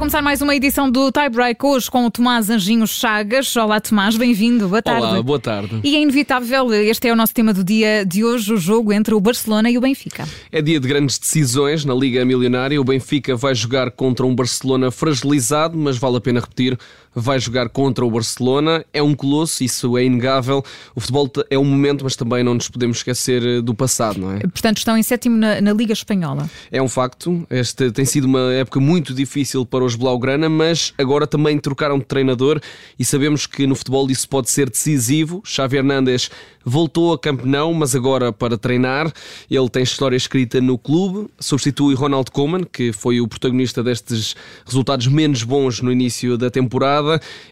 começar mais uma edição do Tie Break hoje com o Tomás Anjinho Chagas. Olá Tomás, bem-vindo, boa tarde. Olá, boa tarde. E é inevitável, este é o nosso tema do dia de hoje, o jogo entre o Barcelona e o Benfica. É dia de grandes decisões na Liga Milionária. O Benfica vai jogar contra um Barcelona fragilizado, mas vale a pena repetir, vai jogar contra o Barcelona. É um colosso, isso é inegável. O futebol é um momento, mas também não nos podemos esquecer eh, do passado, não é? Portanto, estão em sétimo na, na Liga Espanhola. É um facto. Esta tem sido uma época muito difícil para os Blaugrana, mas agora também trocaram de treinador e sabemos que no futebol isso pode ser decisivo. Xavi Hernández voltou a campeão, mas agora para treinar. Ele tem história escrita no clube, substitui Ronald Koeman, que foi o protagonista destes resultados menos bons no início da temporada.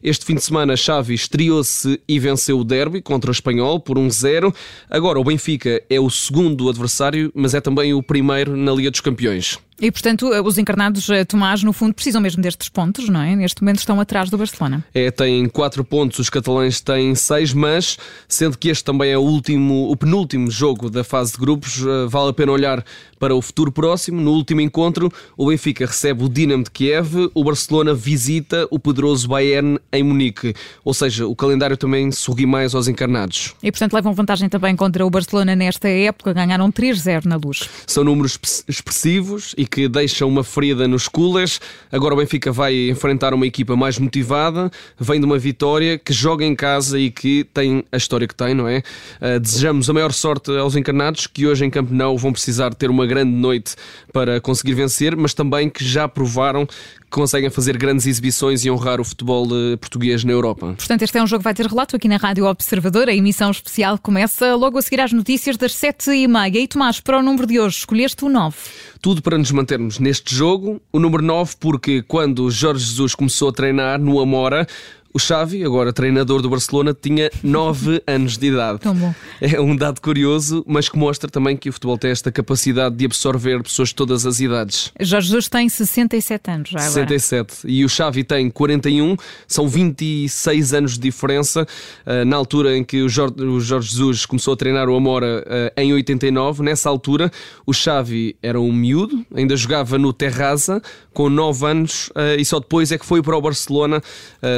Este fim de semana, Xavi estreou-se e venceu o derby contra o Espanhol por 1-0. Agora, o Benfica é o segundo adversário, mas é também o primeiro na Liga dos Campeões. E, portanto, os encarnados, eh, Tomás, no fundo, precisam mesmo destes pontos, não é? Neste momento estão atrás do Barcelona. É, têm quatro pontos, os catalães têm seis, mas sendo que este também é o último, o penúltimo jogo da fase de grupos, eh, vale a pena olhar para o futuro próximo. No último encontro, o Benfica recebe o Dinamo de Kiev, o Barcelona visita o poderoso Bayern em Munique. Ou seja, o calendário também sorri mais aos encarnados. E, portanto, levam vantagem também contra o Barcelona nesta época, ganharam 3-0 na luz. São números expressivos e que deixam uma ferida nos coolers. Agora o Benfica vai enfrentar uma equipa mais motivada, vem de uma vitória, que joga em casa e que tem a história que tem, não é? Uh, desejamos a maior sorte aos encarnados, que hoje em Camp Nou vão precisar ter uma grande noite para conseguir vencer, mas também que já provaram conseguem fazer grandes exibições e honrar o futebol eh, português na Europa. Portanto, este é um jogo que vai ter relato aqui na Rádio Observador. A emissão especial começa logo a seguir às notícias das sete e meia. E Tomás, para o número de hoje, escolheste o 9. Tudo para nos mantermos neste jogo. O número 9, porque quando Jorge Jesus começou a treinar no Amora, o Xavi, agora treinador do Barcelona, tinha 9 anos de idade. Tão bom. É um dado curioso, mas que mostra também que o futebol tem esta capacidade de absorver pessoas de todas as idades. Jorge Jesus tem 67 anos já agora. 67. E o Xavi tem 41, são 26 anos de diferença. Ah, na altura em que o Jorge Jesus começou a treinar o Amora ah, em 89, nessa altura o Xavi era um miúdo, ainda jogava no Terraza, com 9 anos, ah, e só depois é que foi para o Barcelona.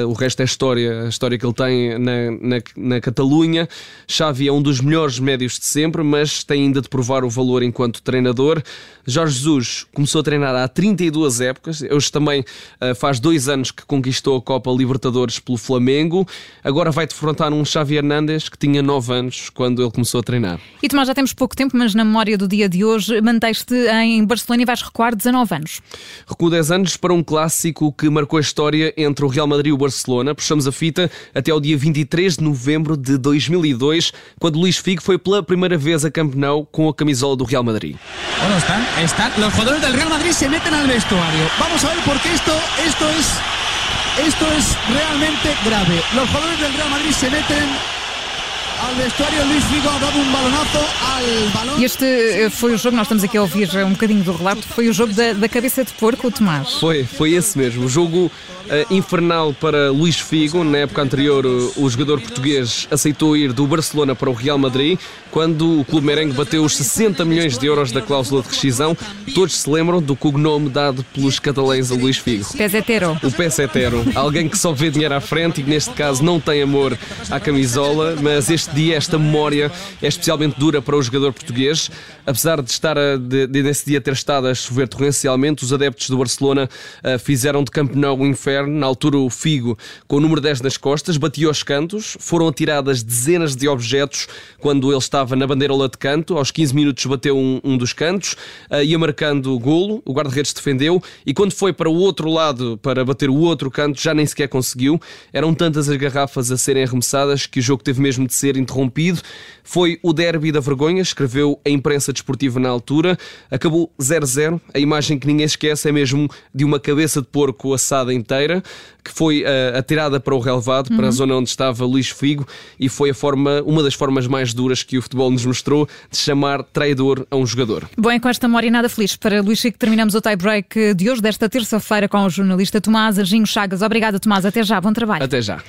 O resto esta história, a história que ele tem na, na, na Catalunha. Xavi é um dos melhores médios de sempre, mas tem ainda de provar o valor enquanto treinador. Jorge Jesus começou a treinar há 32 épocas, hoje também uh, faz dois anos que conquistou a Copa Libertadores pelo Flamengo. Agora vai defrontar um Xavi Hernández que tinha 9 anos quando ele começou a treinar. E Tomás, já temos pouco tempo, mas na memória do dia de hoje, manteste em Barcelona e vais recuar 19 anos. Recuo 10 anos para um clássico que marcou a história entre o Real Madrid e o Barcelona. Puxamos a fita até ao dia 23 de novembro de 2002, quando Luís Figo foi pela primeira vez a campeão com a camisola do Real Madrid. Bueno, están, están, los jugadores del Real Madrid se meten al vestuario. Vamos a ver por qué esto, esto es, esto es realmente grave. Los jugadores del Real Madrid se meten ao vestuário, Luís Figo ha dado um balonazo ao balão. Este eh, foi o jogo, nós estamos aqui a ouvir um bocadinho do relato, foi o jogo da, da cabeça de porco, Tomás. Foi, foi esse mesmo. O jogo infernal para Luís Figo. Na época anterior, o jogador português aceitou ir do Barcelona para o Real Madrid, quando o clube merengue bateu os 60 milhões de euros da cláusula de rescisão. Todos se lembram do cognome dado pelos catalães a Luís Figo. Pesetero. O Pesetero. Alguém que só vê dinheiro à frente e que neste caso não tem amor à camisola, mas este dia, esta memória é especialmente dura para o jogador português. Apesar de estar a, de, de nesse dia ter estado a chover torrencialmente, os adeptos do Barcelona uh, fizeram de Camp Nou o na altura o Figo, com o número 10 nas costas, batia aos cantos, foram atiradas dezenas de objetos quando ele estava na bandeirola de canto, aos 15 minutos bateu um, um dos cantos, uh, ia marcando o golo, o guarda-redes defendeu, e quando foi para o outro lado para bater o outro canto, já nem sequer conseguiu. Eram tantas as garrafas a serem arremessadas que o jogo teve mesmo de ser interrompido. Foi o derby da vergonha, escreveu a imprensa desportiva na altura. Acabou 0-0. A imagem que ninguém esquece é mesmo de uma cabeça de porco assada inteira que foi uh, atirada para o relevado, uhum. para a uhum. zona onde estava Luís Figo, e foi a forma, uma das formas mais duras que o futebol nos mostrou de chamar traidor a um jogador. Bom, e com esta memória nada feliz para Luís Figo, terminamos o tie-break de hoje, desta terça-feira, com o jornalista Tomás Arginho Chagas. Obrigada, Tomás. Até já. Bom trabalho. Até já.